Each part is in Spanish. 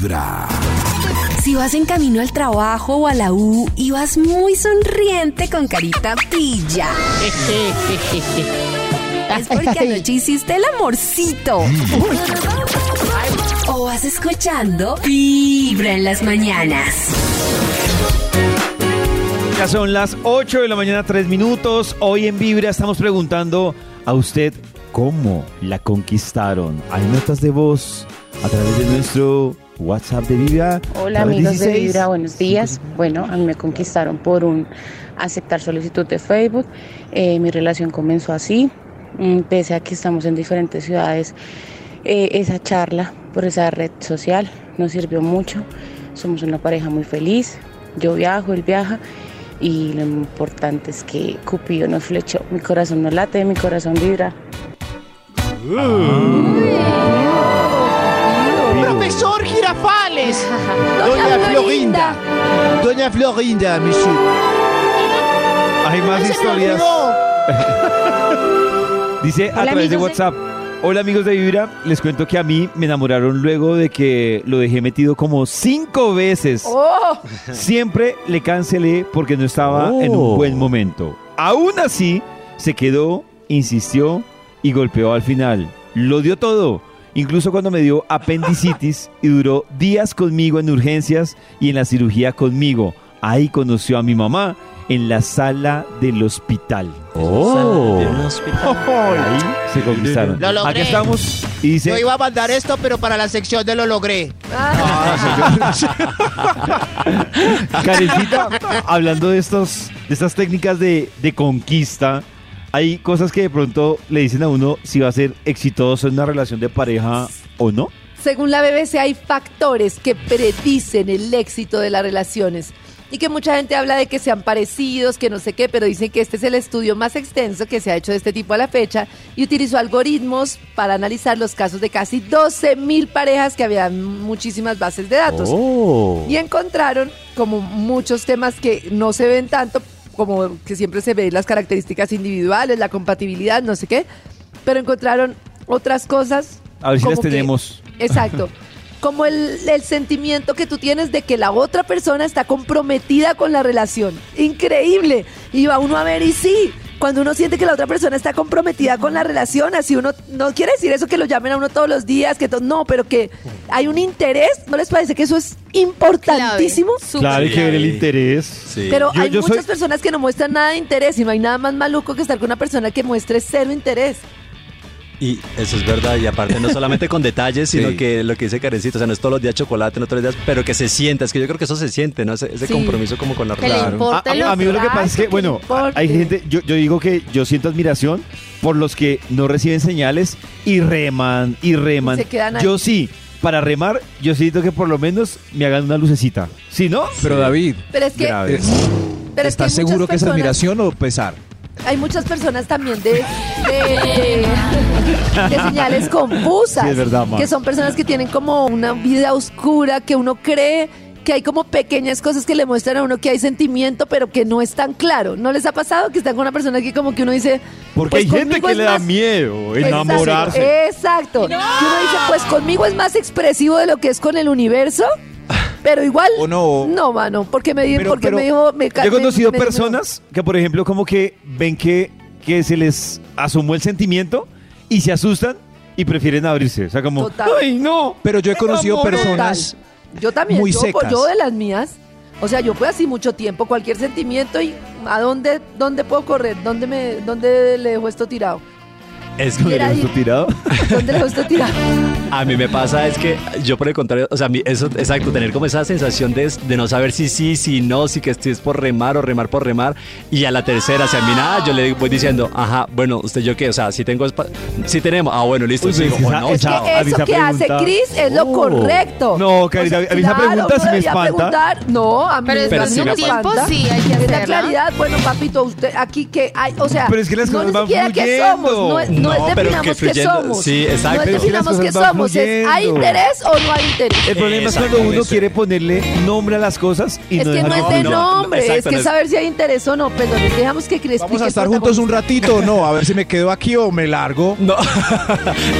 Vibra. Si vas en camino al trabajo o a la U y vas muy sonriente con carita pilla. es porque anoche hiciste el amorcito. o vas escuchando Vibra en las mañanas. Ya son las 8 de la mañana, 3 minutos. Hoy en Vibra estamos preguntando a usted cómo la conquistaron. Hay notas de voz a través de nuestro WhatsApp de Vibra. Hola amigos de Vibra, buenos días. Bueno, a mí me conquistaron por un aceptar solicitud de Facebook. Eh, mi relación comenzó así, mm, pese a que estamos en diferentes ciudades. eh, esa charla por esa red social nos sirvió mucho. Somos una pareja muy feliz. Yo viajo, él viaja y lo importante es que Cupido nos flechó. Mi corazón no late, mi corazón vibra. Profesor Girafales. Doña Florinda. Doña Florinda, monsieur. Hay más Ay, se me historias. Dice a Hola, través de amigos de- WhatsApp. Hola amigos de Vibra, les cuento que a mí me enamoraron luego de que lo dejé metido como cinco veces. ¡Oh! Siempre le cancelé porque no estaba en un buen momento. Aún así, se quedó, insistió y golpeó al final. Lo dio todo, incluso cuando me dio apendicitis y duró días conmigo en urgencias y en la cirugía conmigo. Ahí conoció a mi mamá en la sala del hospital. Oh. Ahí se conquistaron. Lo logré. Aquí estamos y dice... Yo iba a mandar esto, pero para la sección de lo logré. Karencita, hablando de estos, de estas técnicas de, de conquista, hay cosas que de pronto le dicen a uno si va a ser exitoso en una relación de pareja o no. Según la BBC hay factores que predicen el éxito de las relaciones y que mucha gente habla de que sean parecidos, que no sé qué, pero dicen que este es el estudio más extenso que se ha hecho de este tipo a la fecha y utilizó algoritmos para analizar los casos de casi 12 mil parejas que habían muchísimas bases de datos. Oh. Y encontraron como muchos temas que no se ven tanto, como que siempre se ven las características individuales, la compatibilidad, no sé qué, pero encontraron otras cosas. A ver si las que- tenemos. Exacto. Como el, el sentimiento que tú tienes de que la otra persona está comprometida con la relación. Increíble. Y va uno a ver y sí. Cuando uno siente que la otra persona está comprometida con la relación, así uno no quiere decir eso que lo llamen a uno todos los días, que no, pero que hay un interés, ¿no les parece que eso es importantísimo? Claro, hay que ver el interés. Sí. Pero Yo- hay yo soy- muchas personas que no muestran nada de interés y no hay nada más maluco que estar con una persona que muestre cero interés. Y eso es verdad, y aparte no solamente con detalles, sino Sí. que lo que dice Karencito, o sea, no es todos los días chocolate, no todos los días, pero que se sienta, es que yo creo que eso se siente, ¿no? Ese, ese Sí. compromiso como con la Que le relación. importe A, a- lo a mí lo que pasa es que, bueno, hay gente, yo, yo digo que yo siento admiración por los que no reciben señales y reman y reman. Se quedan ahí. Yo sí, para remar, yo siento que por lo menos me hagan una lucecita. Si no, Pero David, Pero es que, grave. pero es que hay ¿estás muchas seguro que es personas- admiración o pesar? hay muchas personas también de, de, de señales confusas. Sí, es verdad, que son personas que tienen como una vida oscura, que uno cree que hay como pequeñas cosas que le muestran a uno que hay sentimiento, pero que no es tan claro. ¿No les ha pasado que están con una persona que como que uno dice... porque pues hay gente que es le da más- miedo Exacto, enamorarse. Exacto. Que uno dice, pues conmigo es más expresivo de lo que es con el universo, pero igual... ¿O no? No, mano, porque me, di- Pero- porque pero me dijo... Me, Yo he conocido me- me- personas que, por ejemplo, como que ven que, que se les asomó el sentimiento y se asustan y prefieren abrirse. O sea, como, Total. ¡ay, no! Pero yo he conocido personas Yo también, muy yo, secas. yo de las mías. O sea, yo puedo así mucho tiempo, cualquier sentimiento y ¿a dónde, dónde puedo correr? ¿Dónde, me, ¿Dónde le dejo esto tirado? Es ¿Me Era dejo ahí. tirado? ¿Dónde le esto tirado? A mí me pasa es que yo por el contrario, o sea, a mí eso, exacto, tener como esa sensación de, de no saber si sí, si no, si que estoy es por remar o remar por remar. Y a la tercera, si a mí nada, yo le voy diciendo, ajá, bueno, usted yo qué, o sea, si tengo, espa- si tenemos, ah, bueno, listo, Uy, pero sigo, es que o esa- no, es chao. que eso que hace pregunta- Chris es lo Oh. correcto. No, Karina, a mí esa pregunta sí uno me espanta. preguntar- no, a mí, Pero a es mí que no me tiempo sí hay que hacerla. claridad, bueno, papito, usted aquí que hay, o sea, Pero es que las no cosas ni van siquiera que somos, no, es- No, es pero definamos que qué fluyendo- somos. sí, exacto. No es que definamos van somos. Es, ¿Hay interés o no hay interés? El problema es cuando uno eso. quiere ponerle nombre a las cosas y Es no que no es que de nombre, exacto, es que no es- saber si hay interés o no. Perdón, dejamos que Cris Vamos a estar juntos un ratito, no, a ver si me quedo aquí o me largo. No,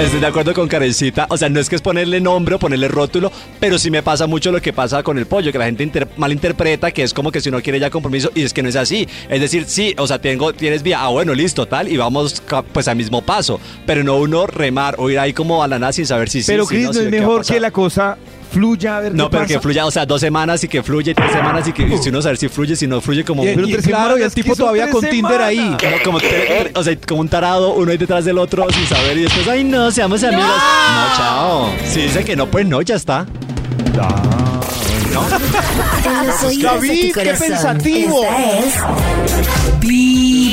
estoy de acuerdo con Karencita. O sea, no es que es ponerle nombre o ponerle rótulo, pero sí me pasa mucho lo que pasa con el pollo, que la gente inter- malinterpreta que es como que si uno quiere ya compromiso y es que no es así. Es decir, sí, o sea, tengo, tienes vía, ah, bueno, listo, tal, y vamos pues al mismo paso, pero no uno remar o ir ahí como a la nada sin saber si sí. Pero si Cris, no, no es qué mejor que la cosa fluya a ver No, qué pero pasa. que fluya, o sea, dos semanas y que fluye, tres semanas y que y si uno saber si fluye, si no fluye como... Y, Pero y tres claro, y el semanas, tipo ¿qué todavía con Tinder ahí. semanas? No, como, te- o sea, como un tarado, uno ahí detrás del otro sin saber y después, ay no, seamos amigos. No, chao. Si dice que no, pues no, ya está. Oídos de David, qué pensativo. Esta es